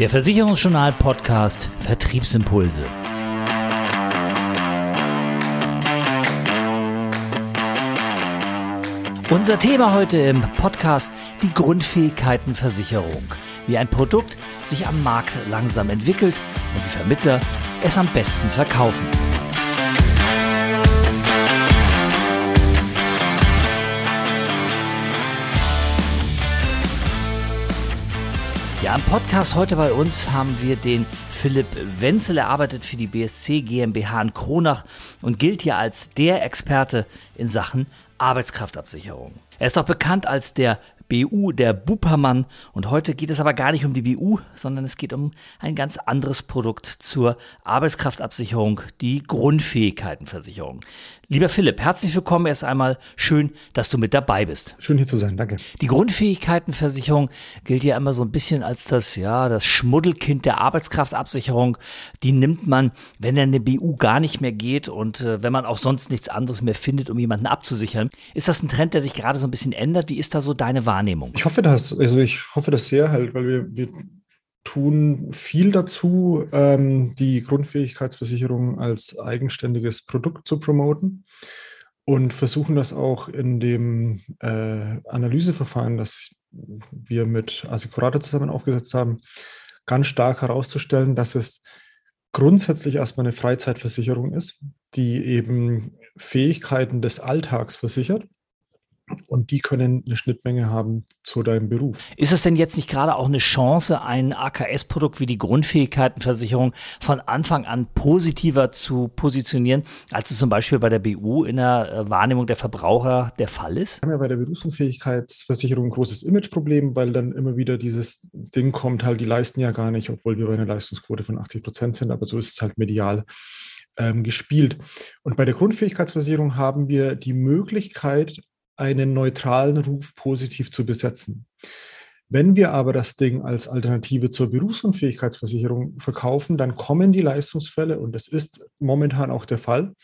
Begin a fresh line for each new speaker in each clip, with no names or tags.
Der Versicherungsjournal Podcast Vertriebsimpulse. Unser Thema heute im Podcast die Grundfähigkeitenversicherung. Wie ein Produkt sich am Markt langsam entwickelt und wie Vermittler es am besten verkaufen. Ja, im Podcast heute bei uns haben wir den Philipp Wenzel. Er arbeitet für die BSC GmbH in Kronach und gilt hier als der Experte in Sachen Arbeitskraftabsicherung. Er ist auch bekannt als der BU, der Bupermann. Und heute geht es aber gar nicht um die BU, sondern es geht um ein ganz anderes Produkt zur Arbeitskraftabsicherung, die Grundfähigkeitenversicherung. Lieber Philipp, herzlich willkommen erst einmal. Schön, dass du mit dabei bist.
Schön hier zu sein, danke.
Die Grundfähigkeitenversicherung gilt ja immer so ein bisschen als das, ja, das Schmuddelkind der Arbeitskraftabsicherung. Die nimmt man, wenn eine BU gar nicht mehr geht und äh, wenn man auch sonst nichts anderes mehr findet, um jemanden abzusichern. Ist das ein Trend, der sich gerade so ein bisschen ändert? Wie ist da so deine Wahrnehmung?
Ich hoffe das. Also ich hoffe das sehr halt, weil wir, wir tun viel dazu, ähm, die Grundfähigkeitsversicherung als eigenständiges Produkt zu promoten und versuchen das auch in dem äh, Analyseverfahren, das wir mit Assicurata zusammen aufgesetzt haben, ganz stark herauszustellen, dass es grundsätzlich erstmal eine Freizeitversicherung ist, die eben Fähigkeiten des Alltags versichert und die können eine Schnittmenge haben zu deinem Beruf.
Ist es denn jetzt nicht gerade auch eine Chance, ein AKS-Produkt wie die Grundfähigkeitenversicherung von Anfang an positiver zu positionieren, als es zum Beispiel bei der BU in der äh, Wahrnehmung der Verbraucher der Fall ist?
Wir haben ja bei der Berufsunfähigkeitsversicherung ein großes Imageproblem, weil dann immer wieder dieses Ding kommt, halt, die leisten ja gar nicht, obwohl wir bei einer Leistungsquote von 80 Prozent sind, aber so ist es halt medial ähm, gespielt. Und bei der Grundfähigkeitsversicherung haben wir die Möglichkeit, einen neutralen Ruf positiv zu besetzen. Wenn wir aber das Ding als Alternative zur Berufsunfähigkeitsversicherung verkaufen, dann kommen die Leistungsfälle, und das ist momentan auch der Fall,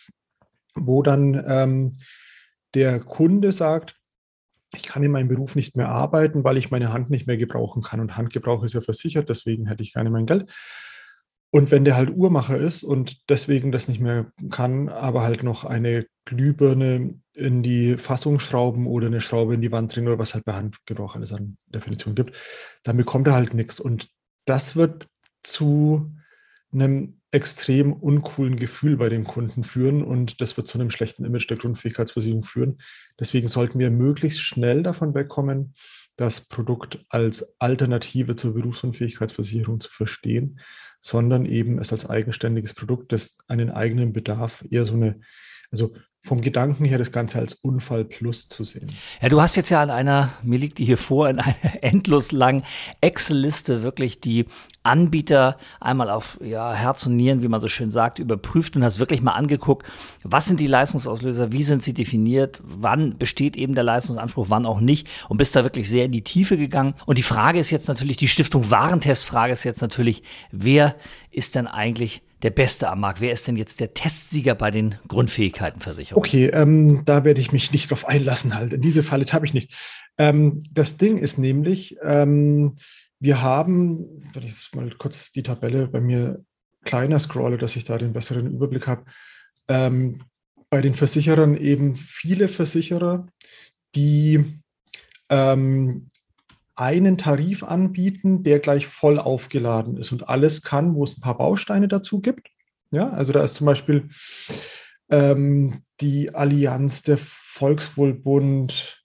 wo dann ähm, der Kunde sagt, ich kann in meinem Beruf nicht mehr arbeiten, weil ich meine Hand nicht mehr gebrauchen kann. Und Handgebrauch ist ja versichert, deswegen hätte ich gerne mein Geld. Und wenn der halt Uhrmacher ist und deswegen das nicht mehr kann, aber halt noch eine Glühbirne in die Fassung schrauben oder eine Schraube in die Wand drin oder was halt bei Handgebrauch alles an Definition gibt, dann bekommt er halt nichts. Und das wird zu einem extrem uncoolen Gefühl bei den Kunden führen und das wird zu einem schlechten Image der Grundfähigkeitsversicherung führen. Deswegen sollten wir möglichst schnell davon wegkommen, das Produkt als Alternative zur Berufsunfähigkeitsversicherung zu verstehen, sondern eben es als eigenständiges Produkt, das einen eigenen Bedarf, eher so eine, also vom Gedanken her das Ganze als Unfall plus zu sehen.
Ja, du hast jetzt ja an einer, mir liegt die hier vor, in einer endlos langen Excel-Liste wirklich die Anbieter einmal auf ja, Herz und Nieren, wie man so schön sagt, überprüft und hast wirklich mal angeguckt, was sind die Leistungsauslöser, wie sind sie definiert, wann besteht eben der Leistungsanspruch, wann auch nicht und bist da wirklich sehr in die Tiefe gegangen. Und die Frage ist jetzt natürlich, die Stiftung Warentest-Frage ist jetzt natürlich, wer ist denn eigentlich der Beste am Markt? Wer ist denn jetzt der Testsieger bei den Grundfähigkeitenversicherungen?
Okay, ähm, da werde ich mich nicht drauf einlassen halt. In diese Falle habe ich nicht. Ähm, das Ding ist nämlich, ähm, wir haben, wenn ich jetzt mal kurz die Tabelle bei mir kleiner scrolle, dass ich da den besseren Überblick habe, ähm, bei den Versicherern eben viele Versicherer, die ähm, einen Tarif anbieten, der gleich voll aufgeladen ist und alles kann, wo es ein paar Bausteine dazu gibt. Ja, also da ist zum Beispiel ähm, die Allianz, der Volkswohlbund,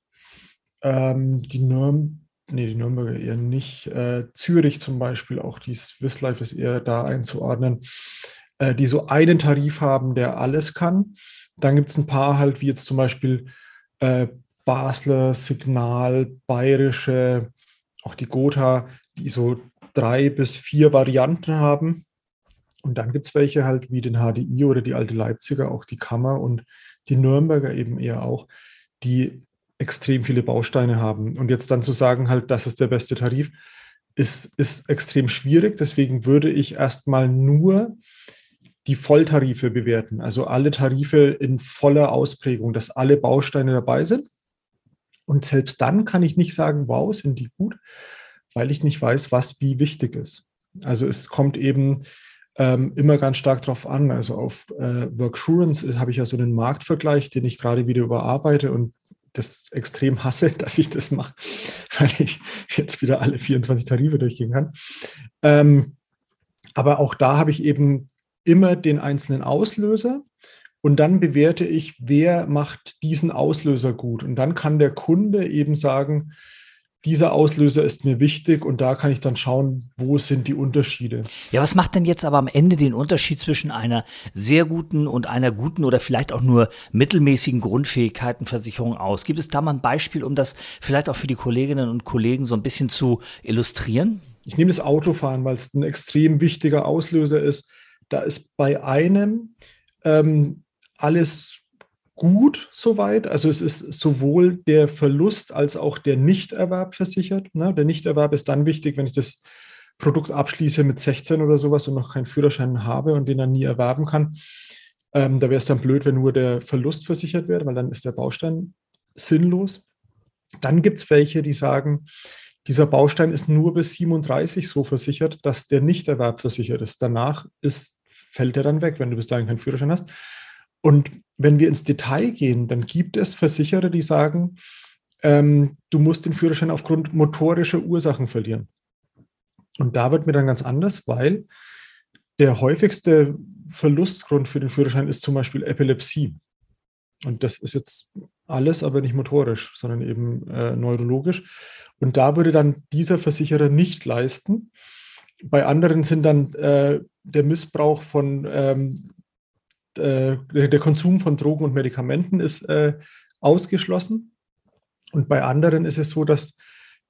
ähm, die Nürn nee, die Nürnberger eher nicht, äh, Zürich zum Beispiel, auch die Swiss Life ist eher da einzuordnen, äh, die so einen Tarif haben, der alles kann. Dann gibt es ein paar halt, wie jetzt zum Beispiel äh, Basler, Signal, Bayerische, auch die Gotha, die so drei bis vier Varianten haben. Und dann gibt es welche halt wie den HDI oder die alte Leipziger, auch die Kammer und die Nürnberger eben eher auch, die extrem viele Bausteine haben. Und jetzt dann zu sagen, halt, das ist der beste Tarif, ist, ist extrem schwierig. Deswegen würde ich erstmal nur die Volltarife bewerten, also alle Tarife in voller Ausprägung, dass alle Bausteine dabei sind. Und selbst dann kann ich nicht sagen, wow, sind die gut, weil ich nicht weiß, was wie wichtig ist. Also es kommt eben ähm, immer ganz stark darauf an. Also auf äh, Worksurance habe ich ja so einen Marktvergleich, den ich gerade wieder überarbeite und das extrem hasse, dass ich das mache, weil ich jetzt wieder alle 24 Tarife durchgehen kann. Ähm, aber auch da habe ich eben immer den einzelnen Auslöser und dann bewerte ich, wer macht diesen Auslöser gut. Und dann kann der Kunde eben sagen, dieser Auslöser ist mir wichtig und da kann ich dann schauen, wo sind die Unterschiede.
Ja, was macht denn jetzt aber am Ende den Unterschied zwischen einer sehr guten und einer guten oder vielleicht auch nur mittelmäßigen Grundfähigkeitenversicherung aus? Gibt es da mal ein Beispiel, um das vielleicht auch für die Kolleginnen und Kollegen so ein bisschen zu illustrieren?
Ich nehme das Autofahren, weil es ein extrem wichtiger Auslöser ist. Da ist bei einem ähm, alles gut soweit. Also es ist sowohl der Verlust als auch der Nichterwerb versichert. Ne? Der Nichterwerb ist dann wichtig, wenn ich das Produkt abschließe mit 16 oder sowas und noch keinen Führerschein habe und den dann nie erwerben kann. Ähm, da wäre es dann blöd, wenn nur der Verlust versichert wird, weil dann ist der Baustein sinnlos. Dann gibt es welche, die sagen, dieser Baustein ist nur bis 37 so versichert, dass der Nichterwerb versichert ist. Danach ist, fällt er dann weg, wenn du bis dahin keinen Führerschein hast. Und wenn wir ins Detail gehen, dann gibt es Versicherer, die sagen, ähm, du musst den Führerschein aufgrund motorischer Ursachen verlieren. Und da wird mir dann ganz anders, weil der häufigste Verlustgrund für den Führerschein ist zum Beispiel Epilepsie. Und das ist jetzt alles, aber nicht motorisch, sondern eben äh, neurologisch. Und da würde dann dieser Versicherer nicht leisten. Bei anderen sind dann äh, der Missbrauch von ähm, äh, der Konsum von Drogen und Medikamenten ist äh, ausgeschlossen. Und bei anderen ist es so, dass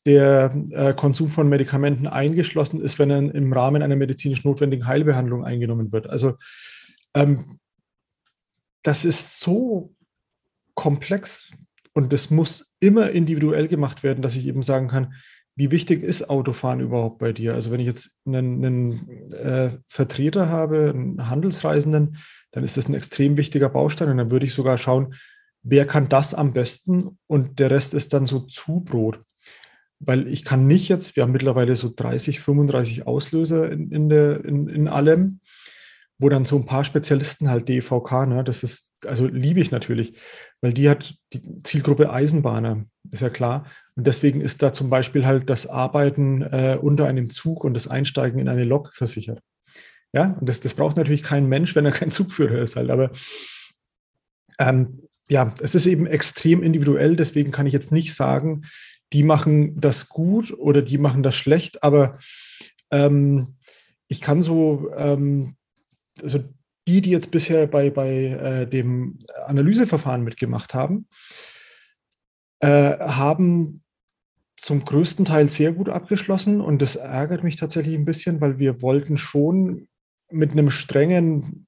der äh, Konsum von Medikamenten eingeschlossen ist, wenn er im Rahmen einer medizinisch notwendigen Heilbehandlung eingenommen wird. Also ähm, das ist so komplex und das muss immer individuell gemacht werden, dass ich eben sagen kann, wie wichtig ist Autofahren überhaupt bei dir? Also wenn ich jetzt einen, einen äh, Vertreter habe, einen Handelsreisenden, dann ist das ein extrem wichtiger Baustein. Und dann würde ich sogar schauen, wer kann das am besten und der Rest ist dann so Zubrot. Weil ich kann nicht jetzt, wir haben mittlerweile so 30, 35 Auslöser in, in, der, in, in allem, wo dann so ein paar Spezialisten halt DVK, ne, das ist, also liebe ich natürlich, weil die hat die Zielgruppe Eisenbahner, ist ja klar. Und deswegen ist da zum Beispiel halt das Arbeiten äh, unter einem Zug und das Einsteigen in eine Lok versichert. Ja, und das, das braucht natürlich kein Mensch, wenn er kein Zugführer ist halt. Aber ähm, ja, es ist eben extrem individuell, deswegen kann ich jetzt nicht sagen, die machen das gut oder die machen das schlecht, aber ähm, ich kann so, ähm, also die, die jetzt bisher bei, bei äh, dem Analyseverfahren mitgemacht haben, äh, haben zum größten Teil sehr gut abgeschlossen und das ärgert mich tatsächlich ein bisschen, weil wir wollten schon mit einem strengen,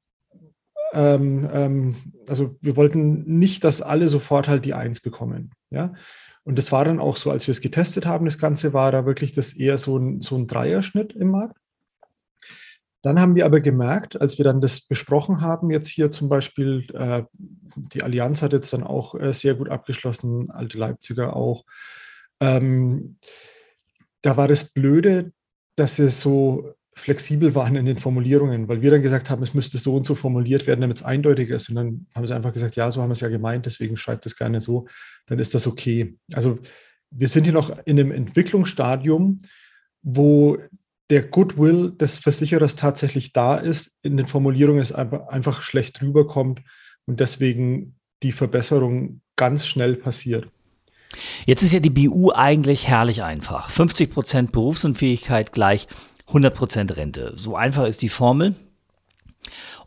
ähm, ähm, also wir wollten nicht, dass alle sofort halt die Eins bekommen. Ja. Und das war dann auch so, als wir es getestet haben, das Ganze war da wirklich das eher so ein, so ein Dreierschnitt im Markt. Dann haben wir aber gemerkt, als wir dann das besprochen haben, jetzt hier zum Beispiel, äh, die Allianz hat jetzt dann auch äh, sehr gut abgeschlossen, alte Leipziger auch. Ähm, da war das Blöde, dass es so flexibel waren in den Formulierungen, weil wir dann gesagt haben, es müsste so und so formuliert werden, damit es eindeutig ist. Und dann haben sie einfach gesagt, ja, so haben wir es ja gemeint, deswegen schreibt es gerne so, dann ist das okay. Also wir sind hier noch in einem Entwicklungsstadium, wo der Goodwill des Versicherers tatsächlich da ist, in den Formulierungen es einfach schlecht rüberkommt und deswegen die Verbesserung ganz schnell passiert.
Jetzt ist ja die BU eigentlich herrlich einfach. 50 Prozent Berufsunfähigkeit gleich 100% Rente. So einfach ist die Formel.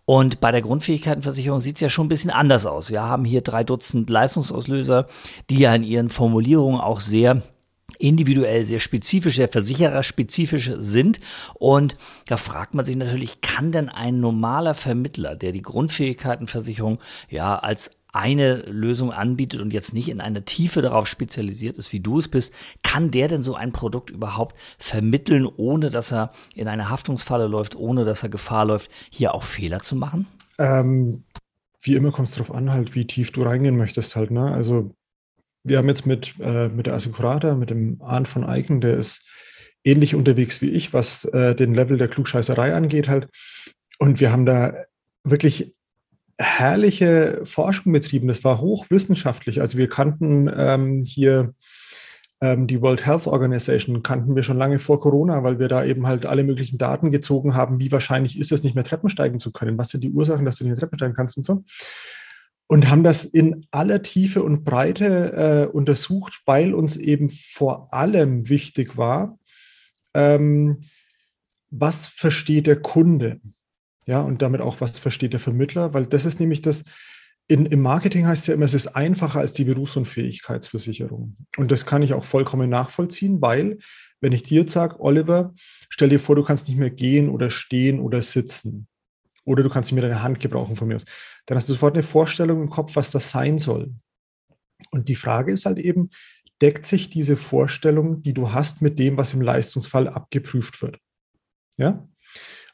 Und bei der Grundfähigkeitenversicherung sieht es ja schon ein bisschen anders aus. Wir haben hier drei Dutzend Leistungsauslöser, die ja in ihren Formulierungen auch sehr individuell, sehr spezifisch, sehr versichererspezifisch sind. Und da fragt man sich natürlich, kann denn ein normaler Vermittler, der die Grundfähigkeitenversicherung ja als eine Lösung anbietet und jetzt nicht in einer Tiefe darauf spezialisiert ist, wie du es bist, kann der denn so ein Produkt überhaupt vermitteln, ohne dass er in eine Haftungsfalle läuft, ohne dass er Gefahr läuft, hier auch Fehler zu machen?
Ähm, wie immer kommt es darauf an, halt, wie tief du reingehen möchtest halt. Ne? Also wir haben jetzt mit, äh, mit der Assicurata, mit dem Arndt von Eichen, der ist ähnlich unterwegs wie ich, was äh, den Level der Klugscheißerei angeht halt. Und wir haben da wirklich herrliche Forschung betrieben. Das war hochwissenschaftlich. Also wir kannten ähm, hier ähm, die World Health Organization, kannten wir schon lange vor Corona, weil wir da eben halt alle möglichen Daten gezogen haben, wie wahrscheinlich ist es, nicht mehr Treppen steigen zu können. Was sind die Ursachen, dass du nicht mehr Treppen steigen kannst und so. Und haben das in aller Tiefe und Breite äh, untersucht, weil uns eben vor allem wichtig war, ähm, was versteht der Kunde? Ja, und damit auch, was versteht der Vermittler? Weil das ist nämlich das, in, im Marketing heißt es ja immer, es ist einfacher als die Berufsunfähigkeitsversicherung. Und das kann ich auch vollkommen nachvollziehen, weil, wenn ich dir jetzt sage, Oliver, stell dir vor, du kannst nicht mehr gehen oder stehen oder sitzen. Oder du kannst nicht mehr deine Hand gebrauchen von mir aus. Dann hast du sofort eine Vorstellung im Kopf, was das sein soll. Und die Frage ist halt eben, deckt sich diese Vorstellung, die du hast, mit dem, was im Leistungsfall abgeprüft wird? Ja?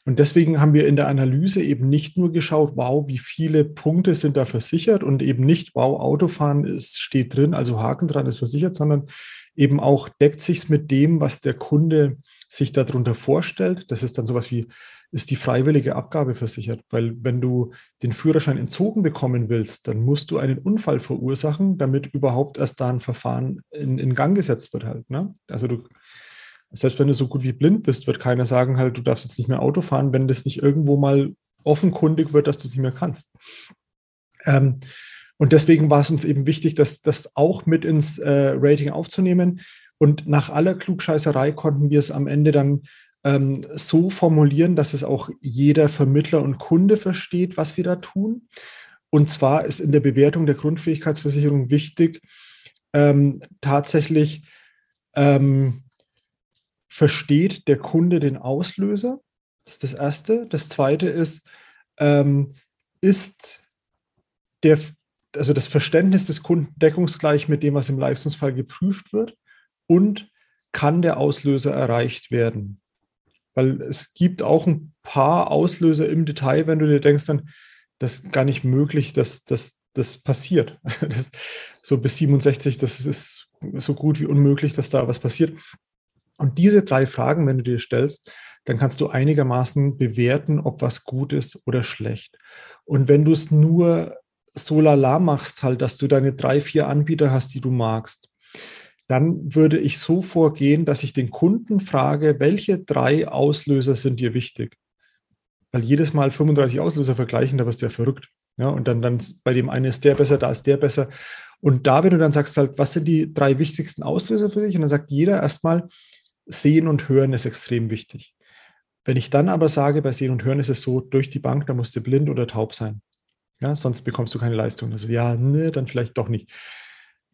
Und deswegen haben wir in der Analyse eben nicht nur geschaut, wow, wie viele Punkte sind da versichert und eben nicht, wow, Autofahren ist, steht drin, also Haken dran ist versichert, sondern eben auch deckt sich mit dem, was der Kunde sich darunter vorstellt. Das ist dann sowas wie, ist die freiwillige Abgabe versichert? Weil wenn du den Führerschein entzogen bekommen willst, dann musst du einen Unfall verursachen, damit überhaupt erst da ein Verfahren in, in Gang gesetzt wird halt. Ne? Also du selbst wenn du so gut wie blind bist, wird keiner sagen, halt, du darfst jetzt nicht mehr Auto fahren, wenn das nicht irgendwo mal offenkundig wird, dass du es nicht mehr kannst. Ähm, und deswegen war es uns eben wichtig, dass das auch mit ins äh, Rating aufzunehmen. Und nach aller Klugscheißerei konnten wir es am Ende dann ähm, so formulieren, dass es auch jeder Vermittler und Kunde versteht, was wir da tun. Und zwar ist in der Bewertung der Grundfähigkeitsversicherung wichtig, ähm, tatsächlich ähm, versteht der Kunde den Auslöser? Das ist das Erste. Das Zweite ist, ähm, ist der, also das Verständnis des Kunden deckungsgleich mit dem, was im Leistungsfall geprüft wird? Und kann der Auslöser erreicht werden? Weil es gibt auch ein paar Auslöser im Detail, wenn du dir denkst, dann, das ist gar nicht möglich, dass, dass das passiert. Das, so bis 67, das ist so gut wie unmöglich, dass da was passiert. Und diese drei Fragen, wenn du dir stellst, dann kannst du einigermaßen bewerten, ob was gut ist oder schlecht. Und wenn du es nur so lala machst, halt, dass du deine drei, vier Anbieter hast, die du magst, dann würde ich so vorgehen, dass ich den Kunden frage, welche drei Auslöser sind dir wichtig? Weil jedes Mal 35 Auslöser vergleichen, da wirst du ja verrückt. Ja, und dann, dann bei dem einen ist der besser, da ist der besser. Und da, wenn du dann sagst, halt, was sind die drei wichtigsten Auslöser für dich? Und dann sagt jeder erstmal, Sehen und Hören ist extrem wichtig. Wenn ich dann aber sage, bei Sehen und Hören ist es so, durch die Bank, da musst du blind oder taub sein. Ja, sonst bekommst du keine Leistung. Also ja, ne, dann vielleicht doch nicht.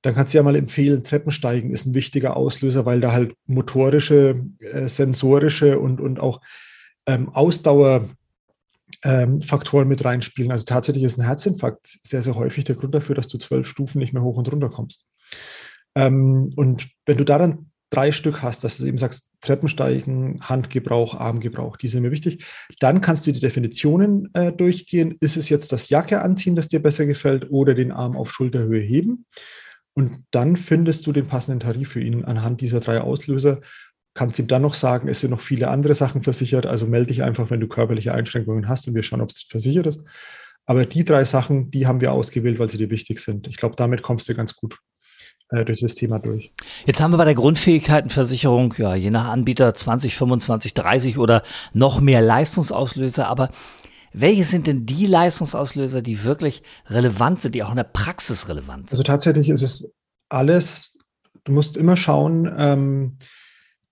Dann kannst du ja mal empfehlen, Treppensteigen ist ein wichtiger Auslöser, weil da halt motorische, äh, sensorische und, und auch ähm, Ausdauer ähm, mit reinspielen. Also tatsächlich ist ein Herzinfarkt sehr, sehr häufig der Grund dafür, dass du zwölf Stufen nicht mehr hoch und runter kommst. Ähm, und wenn du da dann drei Stück hast, dass du eben sagst, Treppensteigen, Handgebrauch, Armgebrauch, die sind mir wichtig. Dann kannst du die Definitionen äh, durchgehen. Ist es jetzt das Jacke anziehen, das dir besser gefällt oder den Arm auf Schulterhöhe heben? Und dann findest du den passenden Tarif für ihn anhand dieser drei Auslöser. Kannst ihm dann noch sagen, es sind noch viele andere Sachen versichert. Also melde dich einfach, wenn du körperliche Einschränkungen hast und wir schauen, ob es versichert ist. Aber die drei Sachen, die haben wir ausgewählt, weil sie dir wichtig sind. Ich glaube, damit kommst du ganz gut durch das Thema durch.
Jetzt haben wir bei der Grundfähigkeitenversicherung, ja, je nach Anbieter 20, 25, 30 oder noch mehr Leistungsauslöser, aber welche sind denn die Leistungsauslöser, die wirklich relevant sind, die auch in der Praxis relevant sind?
Also tatsächlich ist es alles, du musst immer schauen, ähm,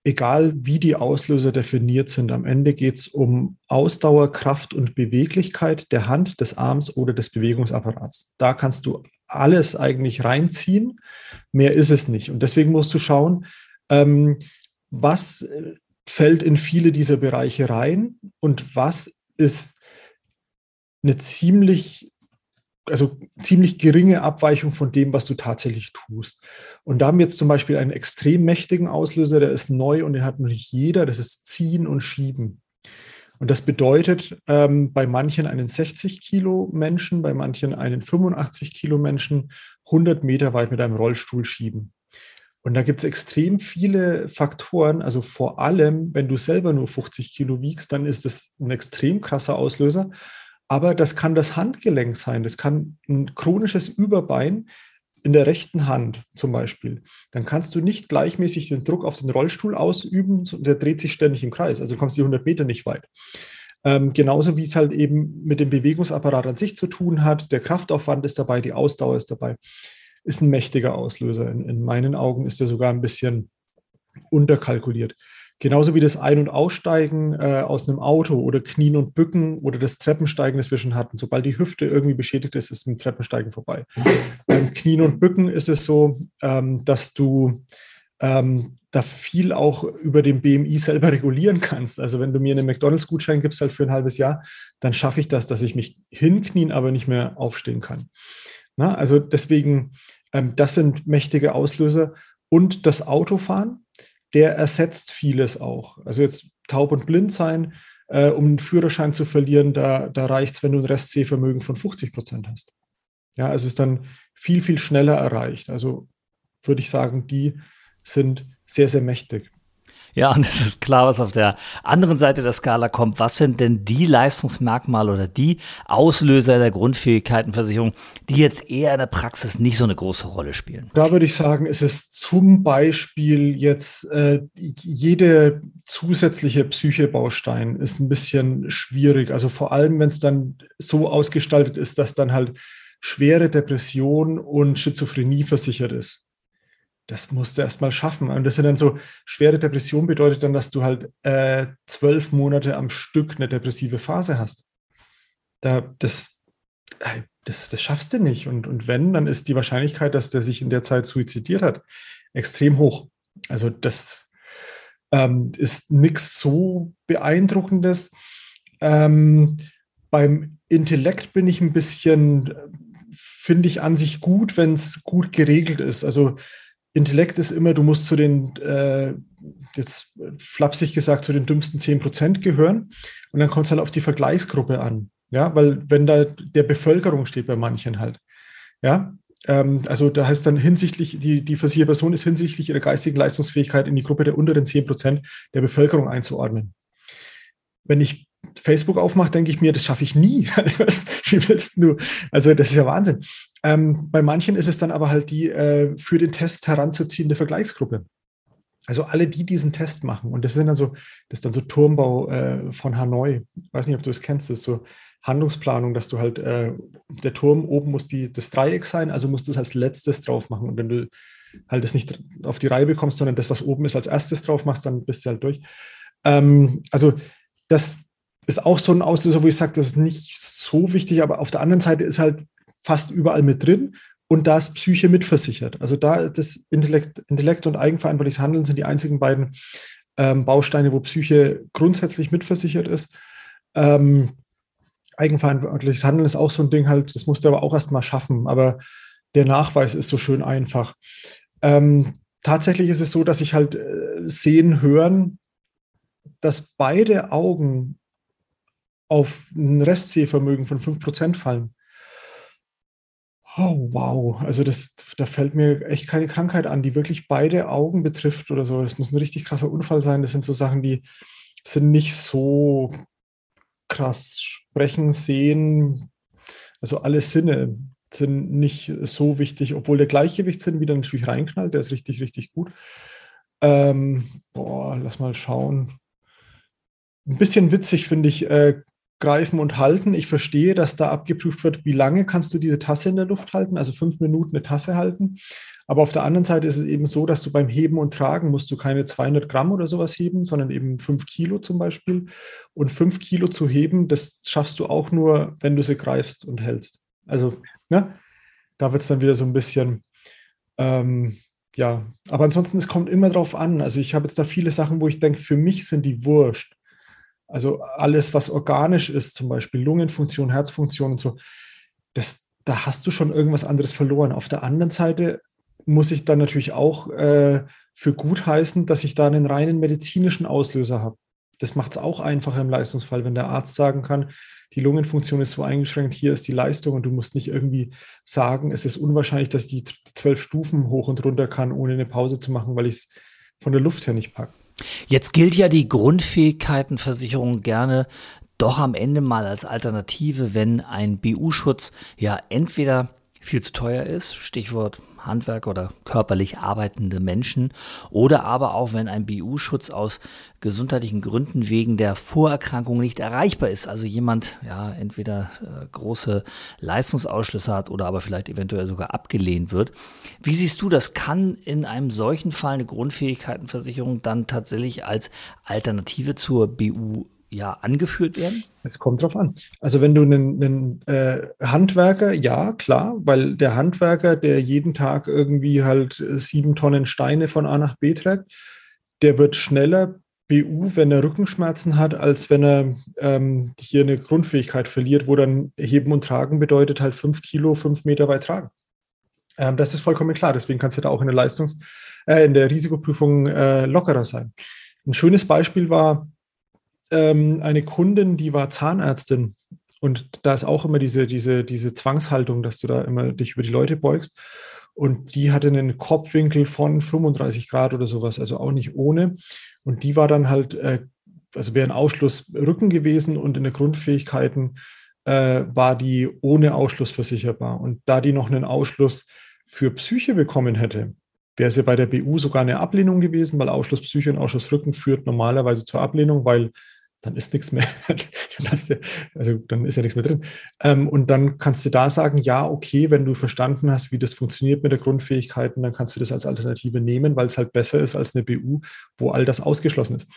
egal wie die Auslöser definiert sind, am Ende geht es um Ausdauer, Kraft und Beweglichkeit der Hand, des Arms oder des Bewegungsapparats. Da kannst du alles eigentlich reinziehen. Mehr ist es nicht. Und deswegen musst du schauen, ähm, was fällt in viele dieser Bereiche rein und was ist eine ziemlich, also ziemlich geringe Abweichung von dem, was du tatsächlich tust. Und da haben wir jetzt zum Beispiel einen extrem mächtigen Auslöser, der ist neu und den hat noch nicht jeder, das ist Ziehen und Schieben. Und das bedeutet ähm, bei manchen einen 60 Kilo Menschen, bei manchen einen 85 Kilo Menschen 100 Meter weit mit einem Rollstuhl schieben. Und da gibt es extrem viele Faktoren. Also vor allem, wenn du selber nur 50 Kilo wiegst, dann ist das ein extrem krasser Auslöser. Aber das kann das Handgelenk sein. Das kann ein chronisches Überbein in der rechten Hand zum Beispiel. Dann kannst du nicht gleichmäßig den Druck auf den Rollstuhl ausüben. Der dreht sich ständig im Kreis. Also du kommst die 100 Meter nicht weit. Ähm, genauso wie es halt eben mit dem Bewegungsapparat an sich zu tun hat. Der Kraftaufwand ist dabei, die Ausdauer ist dabei. Ist ein mächtiger Auslöser. In, in meinen Augen ist er sogar ein bisschen unterkalkuliert. Genauso wie das Ein- und Aussteigen äh, aus einem Auto oder Knien und Bücken oder das Treppensteigen, das wir schon hatten. Sobald die Hüfte irgendwie beschädigt ist, ist mit Treppensteigen vorbei. Beim Knien und Bücken ist es so, ähm, dass du ähm, da viel auch über den BMI selber regulieren kannst. Also wenn du mir einen McDonalds-Gutschein gibst halt für ein halbes Jahr, dann schaffe ich das, dass ich mich hinknien, aber nicht mehr aufstehen kann. Na, also deswegen, ähm, das sind mächtige Auslöser. Und das Autofahren, der ersetzt vieles auch. Also jetzt taub und blind sein, äh, um einen Führerschein zu verlieren, da, da reicht es, wenn du ein Restsehvermögen von 50 Prozent hast. Ja, also ist dann viel, viel schneller erreicht. Also würde ich sagen, die sind sehr, sehr mächtig.
Ja, und es ist klar, was auf der anderen Seite der Skala kommt. Was sind denn die Leistungsmerkmale oder die Auslöser der Grundfähigkeitenversicherung, die jetzt eher in der Praxis nicht so eine große Rolle spielen?
Da würde ich sagen, ist es zum Beispiel jetzt äh, jede zusätzliche Psychebaustein ist ein bisschen schwierig. Also vor allem, wenn es dann so ausgestaltet ist, dass dann halt schwere Depression und Schizophrenie versichert ist das musst du erst mal schaffen. Und das sind dann so, schwere Depression bedeutet dann, dass du halt äh, zwölf Monate am Stück eine depressive Phase hast. Da, das, äh, das, das schaffst du nicht. Und, und wenn, dann ist die Wahrscheinlichkeit, dass der sich in der Zeit suizidiert hat, extrem hoch. Also das ähm, ist nichts so beeindruckendes. Ähm, beim Intellekt bin ich ein bisschen, finde ich an sich gut, wenn es gut geregelt ist. Also Intellekt ist immer, du musst zu den, äh, jetzt flapsig gesagt, zu den dümmsten 10 Prozent gehören. Und dann kommt es halt auf die Vergleichsgruppe an. Ja, weil wenn da der Bevölkerung steht bei manchen halt. Ja, ähm, also da heißt dann hinsichtlich, die, die versicherte Person ist hinsichtlich ihrer geistigen Leistungsfähigkeit in die Gruppe der unteren 10 Prozent der Bevölkerung einzuordnen. Wenn ich Facebook aufmache, denke ich mir, das schaffe ich nie. Wie willst du? Also das ist ja Wahnsinn. Ähm, bei manchen ist es dann aber halt die äh, für den Test heranzuziehende Vergleichsgruppe. Also alle, die diesen Test machen. Und das sind dann so, das ist dann so Turmbau äh, von Hanoi. Ich weiß nicht, ob du es kennst, das ist so Handlungsplanung, dass du halt, äh, der Turm oben muss die, das Dreieck sein, also musst du es als letztes drauf machen. Und wenn du halt das nicht auf die Reihe bekommst, sondern das, was oben ist, als erstes drauf machst, dann bist du halt durch. Ähm, also das ist auch so ein Auslöser, wo ich sage, das ist nicht so wichtig, aber auf der anderen Seite ist halt fast überall mit drin und da ist Psyche mitversichert. Also da ist das Intellekt, Intellekt und eigenverantwortliches Handeln sind die einzigen beiden ähm, Bausteine, wo Psyche grundsätzlich mitversichert ist. Ähm, eigenverantwortliches Handeln ist auch so ein Ding halt, das musst du aber auch erst mal schaffen, aber der Nachweis ist so schön einfach. Ähm, tatsächlich ist es so, dass ich halt äh, sehen, hören, dass beide Augen auf ein Restsehvermögen von 5% fallen. Oh, wow. Also das, da fällt mir echt keine Krankheit an, die wirklich beide Augen betrifft oder so. Es muss ein richtig krasser Unfall sein. Das sind so Sachen, die sind nicht so krass sprechen, sehen. Also alle Sinne sind nicht so wichtig, obwohl der Gleichgewichtssinn wieder natürlich reinknallt. Der ist richtig, richtig gut. Ähm, boah, lass mal schauen. Ein bisschen witzig finde ich äh, greifen und halten. Ich verstehe, dass da abgeprüft wird, wie lange kannst du diese Tasse in der Luft halten, also fünf Minuten eine Tasse halten. Aber auf der anderen Seite ist es eben so, dass du beim Heben und Tragen musst du keine 200 Gramm oder sowas heben, sondern eben fünf Kilo zum Beispiel. Und fünf Kilo zu heben, das schaffst du auch nur, wenn du sie greifst und hältst. Also, ne? da wird es dann wieder so ein bisschen, ähm, ja, aber ansonsten, es kommt immer drauf an. Also ich habe jetzt da viele Sachen, wo ich denke, für mich sind die wurscht. Also alles, was organisch ist, zum Beispiel Lungenfunktion, Herzfunktion und so, das, da hast du schon irgendwas anderes verloren. Auf der anderen Seite muss ich dann natürlich auch äh, für gut heißen, dass ich da einen reinen medizinischen Auslöser habe. das macht es auch einfacher im Leistungsfall, wenn der Arzt sagen kann, die Lungenfunktion ist so eingeschränkt, hier ist die Leistung und du musst nicht irgendwie sagen, es ist unwahrscheinlich, dass die zwölf Stufen hoch und runter kann, ohne eine Pause zu machen, weil ich es von der Luft her nicht packe.
Jetzt gilt ja die Grundfähigkeitenversicherung gerne doch am Ende mal als Alternative, wenn ein BU-Schutz ja entweder viel zu teuer ist, Stichwort Handwerk oder körperlich arbeitende Menschen, oder aber auch wenn ein BU-Schutz aus gesundheitlichen Gründen wegen der Vorerkrankung nicht erreichbar ist, also jemand ja entweder äh, große Leistungsausschlüsse hat oder aber vielleicht eventuell sogar abgelehnt wird. Wie siehst du das? Kann in einem solchen Fall eine Grundfähigkeitenversicherung dann tatsächlich als Alternative zur BU ja angeführt werden?
Es kommt drauf an. Also wenn du einen, einen äh, Handwerker, ja, klar, weil der Handwerker, der jeden Tag irgendwie halt sieben Tonnen Steine von A nach B trägt, der wird schneller BU, wenn er Rückenschmerzen hat, als wenn er ähm, hier eine Grundfähigkeit verliert, wo dann Heben und Tragen bedeutet halt fünf Kilo, fünf Meter weit tragen. Ähm, das ist vollkommen klar. Deswegen kannst du da auch in der Leistungs-, äh, in der Risikoprüfung äh, lockerer sein. Ein schönes Beispiel war, ähm, eine Kundin, die war Zahnärztin. Und da ist auch immer diese, diese, diese Zwangshaltung, dass du da immer dich über die Leute beugst. Und die hatte einen Kopfwinkel von 35 Grad oder sowas, also auch nicht ohne. Und die war dann halt, äh, also wäre ein Ausschluss Rücken gewesen und in der Grundfähigkeiten äh, war die ohne Ausschluss versicherbar. Und da die noch einen Ausschluss für Psyche bekommen hätte, wäre sie bei der BU sogar eine Ablehnung gewesen, weil Ausschluss Psyche und Ausschluss Rücken führt normalerweise zur Ablehnung, weil dann ist nichts mehr, also dann ist ja nichts mehr drin. Ähm, und dann kannst du da sagen, ja, okay, wenn du verstanden hast, wie das funktioniert mit der Grundfähigkeiten, dann kannst du das als Alternative nehmen, weil es halt besser ist als eine BU, wo all das ausgeschlossen ist.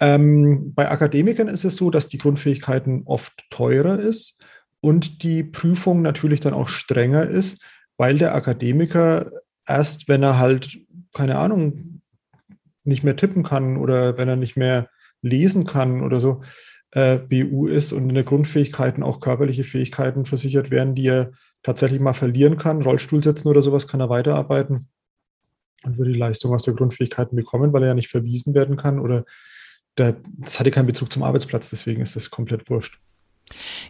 Ähm, bei Akademikern ist es so, dass die Grundfähigkeiten oft teurer ist und die Prüfung natürlich dann auch strenger ist, weil der Akademiker erst, wenn er halt, keine Ahnung, nicht mehr tippen kann oder wenn er nicht mehr lesen kann oder so, äh, BU ist und in der Grundfähigkeiten auch körperliche Fähigkeiten versichert werden, die er tatsächlich mal verlieren kann. Rollstuhl setzen oder sowas kann er weiterarbeiten und würde die Leistung aus der Grundfähigkeiten bekommen, weil er ja nicht verwiesen werden kann oder der, das hatte keinen Bezug zum Arbeitsplatz, deswegen ist das komplett wurscht.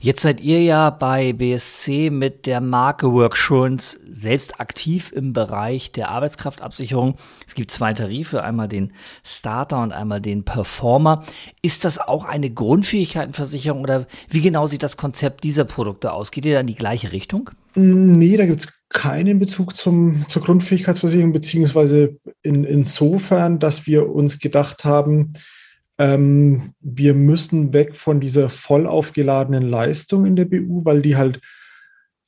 Jetzt seid ihr ja bei BSC mit der Marke Worksurance selbst aktiv im Bereich der Arbeitskraftabsicherung. Es gibt zwei Tarife, einmal den Starter und einmal den Performer. Ist das auch eine Grundfähigkeitenversicherung oder wie genau sieht das Konzept dieser Produkte aus? Geht ihr da in die gleiche Richtung?
Nee, da gibt es keinen Bezug zum, zur Grundfähigkeitsversicherung, beziehungsweise in, insofern, dass wir uns gedacht haben, ähm, wir müssen weg von dieser voll aufgeladenen Leistung in der BU, weil die halt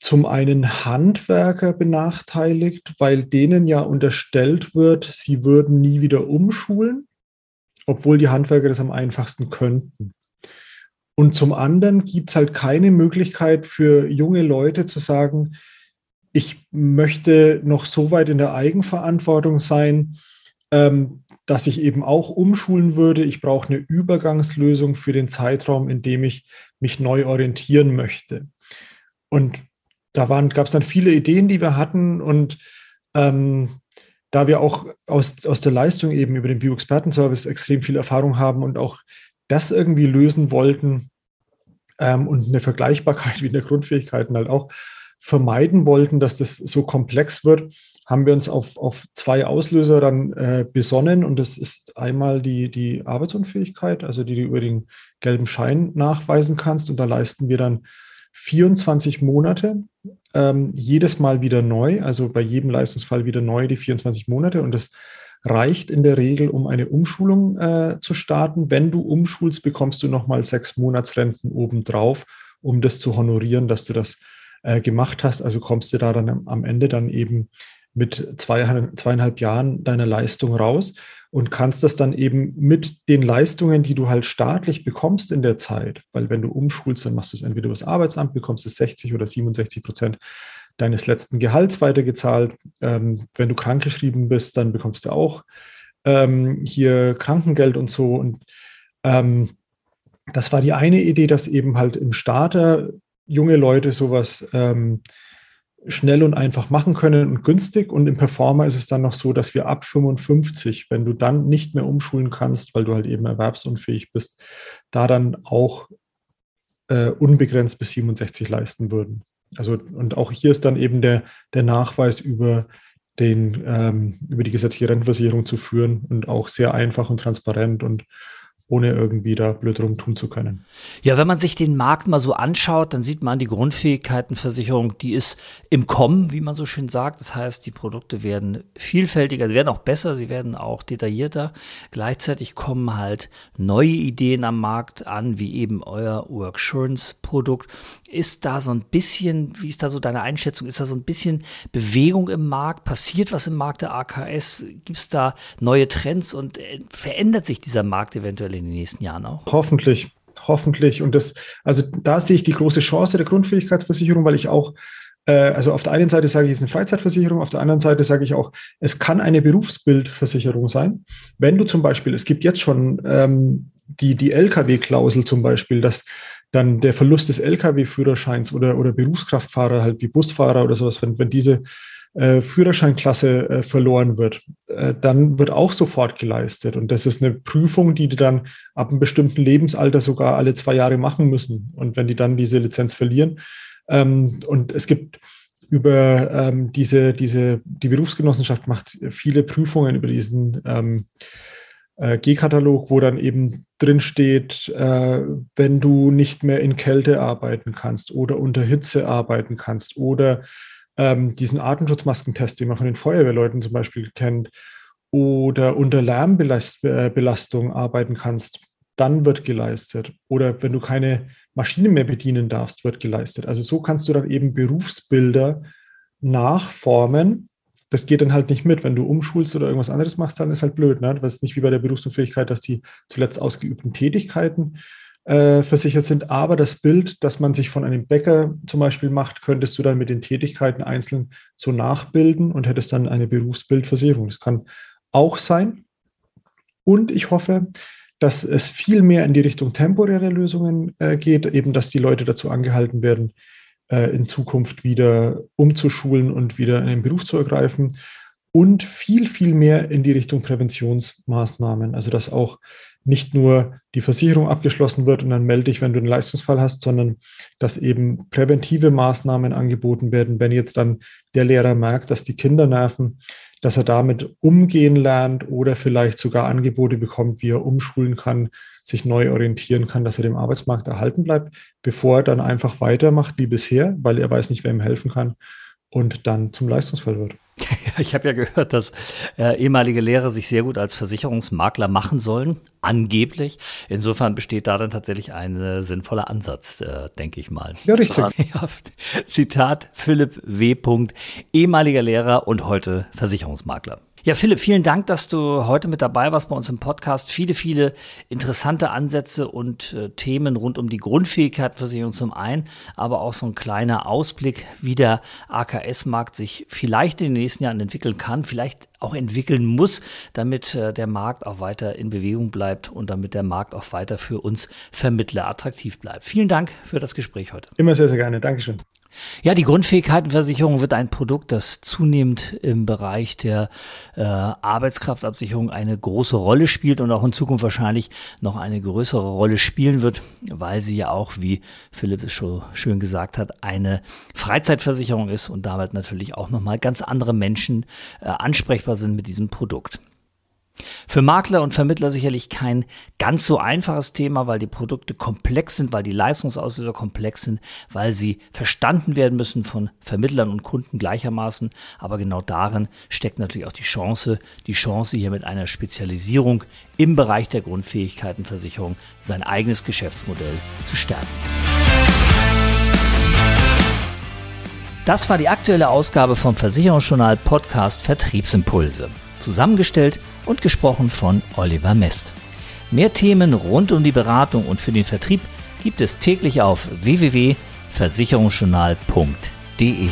zum einen Handwerker benachteiligt, weil denen ja unterstellt wird, sie würden nie wieder umschulen, obwohl die Handwerker das am einfachsten könnten. Und zum anderen gibt es halt keine Möglichkeit für junge Leute zu sagen, ich möchte noch so weit in der Eigenverantwortung sein, ähm, dass ich eben auch umschulen würde. Ich brauche eine Übergangslösung für den Zeitraum, in dem ich mich neu orientieren möchte. Und da gab es dann viele Ideen, die wir hatten. Und ähm, da wir auch aus, aus der Leistung eben über den Bioexperten-Service extrem viel Erfahrung haben und auch das irgendwie lösen wollten ähm, und eine Vergleichbarkeit wie in der Grundfähigkeiten halt auch vermeiden wollten, dass das so komplex wird, haben wir uns auf, auf zwei Auslöser dann äh, besonnen. Und das ist einmal die, die Arbeitsunfähigkeit, also die du über den gelben Schein nachweisen kannst. Und da leisten wir dann 24 Monate, ähm, jedes Mal wieder neu, also bei jedem Leistungsfall wieder neu die 24 Monate. Und das reicht in der Regel, um eine Umschulung äh, zu starten. Wenn du umschulst, bekommst du nochmal sechs Monatsrenten obendrauf, um das zu honorieren, dass du das äh, gemacht hast. Also kommst du da dann am Ende dann eben mit zwei, zweieinhalb Jahren deiner Leistung raus und kannst das dann eben mit den Leistungen, die du halt staatlich bekommst in der Zeit, weil wenn du umschulst, dann machst du es entweder über das Arbeitsamt, bekommst du 60 oder 67 Prozent deines letzten Gehalts weitergezahlt. Ähm, wenn du krankgeschrieben bist, dann bekommst du auch ähm, hier Krankengeld und so. Und ähm, das war die eine Idee, dass eben halt im Starter junge Leute sowas ähm, schnell und einfach machen können und günstig. Und im Performer ist es dann noch so, dass wir ab 55, wenn du dann nicht mehr umschulen kannst, weil du halt eben erwerbsunfähig bist, da dann auch äh, unbegrenzt bis 67 leisten würden. Also, und auch hier ist dann eben der, der Nachweis über den, ähm, über die gesetzliche Rentenversicherung zu führen und auch sehr einfach und transparent und ohne irgendwie da blöd rumtun zu können.
Ja, wenn man sich den Markt mal so anschaut, dann sieht man die Grundfähigkeitenversicherung, die ist im Kommen, wie man so schön sagt. Das heißt, die Produkte werden vielfältiger, sie werden auch besser, sie werden auch detaillierter. Gleichzeitig kommen halt neue Ideen am Markt an, wie eben euer Worksurance-Produkt. Ist da so ein bisschen, wie ist da so deine Einschätzung, ist da so ein bisschen Bewegung im Markt? Passiert was im Markt der AKS? Gibt es da neue Trends und äh, verändert sich dieser Markt eventuell in den nächsten Jahren auch?
Hoffentlich, hoffentlich. Und das, also da sehe ich die große Chance der Grundfähigkeitsversicherung, weil ich auch äh, also auf der einen Seite sage ich, es ist eine Freizeitversicherung, auf der anderen Seite sage ich auch, es kann eine Berufsbildversicherung sein. Wenn du zum Beispiel, es gibt jetzt schon ähm, die, die Lkw-Klausel zum Beispiel, dass dann der Verlust des Lkw-Führerscheins oder, oder Berufskraftfahrer, halt wie Busfahrer oder sowas, wenn, wenn diese äh, Führerscheinklasse äh, verloren wird, äh, dann wird auch sofort geleistet. Und das ist eine Prüfung, die die dann ab einem bestimmten Lebensalter sogar alle zwei Jahre machen müssen. Und wenn die dann diese Lizenz verlieren, ähm, und es gibt über ähm, diese, diese, die Berufsgenossenschaft macht viele Prüfungen über diesen ähm, äh, G-Katalog, wo dann eben drin steht, äh, wenn du nicht mehr in Kälte arbeiten kannst oder unter Hitze arbeiten kannst oder ähm, diesen Atemschutzmaskentest, den man von den Feuerwehrleuten zum Beispiel kennt, oder unter Lärmbelastung arbeiten kannst, dann wird geleistet. Oder wenn du keine Maschine mehr bedienen darfst, wird geleistet. Also so kannst du dann eben Berufsbilder nachformen das geht dann halt nicht mit. Wenn du umschulst oder irgendwas anderes machst, dann ist halt blöd. Ne? Das ist nicht wie bei der Berufsunfähigkeit, dass die zuletzt ausgeübten Tätigkeiten äh, versichert sind. Aber das Bild, das man sich von einem Bäcker zum Beispiel macht, könntest du dann mit den Tätigkeiten einzeln so nachbilden und hättest dann eine Berufsbildversicherung. Das kann auch sein. Und ich hoffe, dass es viel mehr in die Richtung temporäre Lösungen äh, geht, eben dass die Leute dazu angehalten werden, äh, in Zukunft wieder umzuschulen und wieder in den Beruf zu ergreifen. Und viel, viel mehr in die Richtung Präventionsmaßnahmen. Also, dass auch nicht nur die Versicherung abgeschlossen wird und dann melde dich, wenn du einen Leistungsfall hast, sondern dass eben präventive Maßnahmen angeboten werden, wenn jetzt dann der Lehrer merkt, dass die Kinder nerven, dass er damit umgehen lernt oder vielleicht sogar Angebote bekommt, wie er umschulen kann, sich neu orientieren kann, dass er dem Arbeitsmarkt erhalten bleibt, bevor er dann einfach weitermacht wie bisher, weil er weiß nicht, wer ihm helfen kann und dann zum Leistungsfall wird.
Ich habe ja gehört, dass äh, ehemalige Lehrer sich sehr gut als Versicherungsmakler machen sollen, angeblich. Insofern besteht da dann tatsächlich ein äh, sinnvoller Ansatz, äh, denke ich mal.
Ja, richtig. Ja,
Zitat Philipp W. ehemaliger Lehrer und heute Versicherungsmakler. Ja, Philipp, vielen Dank, dass du heute mit dabei warst bei uns im Podcast. Viele, viele interessante Ansätze und äh, Themen rund um die Grundfähigkeitenversicherung zum einen, aber auch so ein kleiner Ausblick, wie der AKS-Markt sich vielleicht in den nächsten Jahren entwickeln kann, vielleicht auch entwickeln muss, damit äh, der Markt auch weiter in Bewegung bleibt und damit der Markt auch weiter für uns Vermittler attraktiv bleibt. Vielen Dank für das Gespräch heute.
Immer sehr, sehr gerne. Dankeschön.
Ja, die Grundfähigkeitenversicherung wird ein Produkt, das zunehmend im Bereich der äh, Arbeitskraftabsicherung eine große Rolle spielt und auch in Zukunft wahrscheinlich noch eine größere Rolle spielen wird, weil sie ja auch, wie Philipp es schon schön gesagt hat, eine Freizeitversicherung ist und damit natürlich auch nochmal ganz andere Menschen äh, ansprechbar sind mit diesem Produkt. Für Makler und Vermittler sicherlich kein ganz so einfaches Thema, weil die Produkte komplex sind, weil die Leistungsauslöser komplex sind, weil sie verstanden werden müssen von Vermittlern und Kunden gleichermaßen. Aber genau darin steckt natürlich auch die Chance, die Chance hier mit einer Spezialisierung im Bereich der Grundfähigkeitenversicherung sein eigenes Geschäftsmodell zu stärken. Das war die aktuelle Ausgabe vom Versicherungsjournal Podcast Vertriebsimpulse. Zusammengestellt und gesprochen von Oliver Mest. Mehr Themen rund um die Beratung und für den Vertrieb gibt es täglich auf www.versicherungsjournal.de.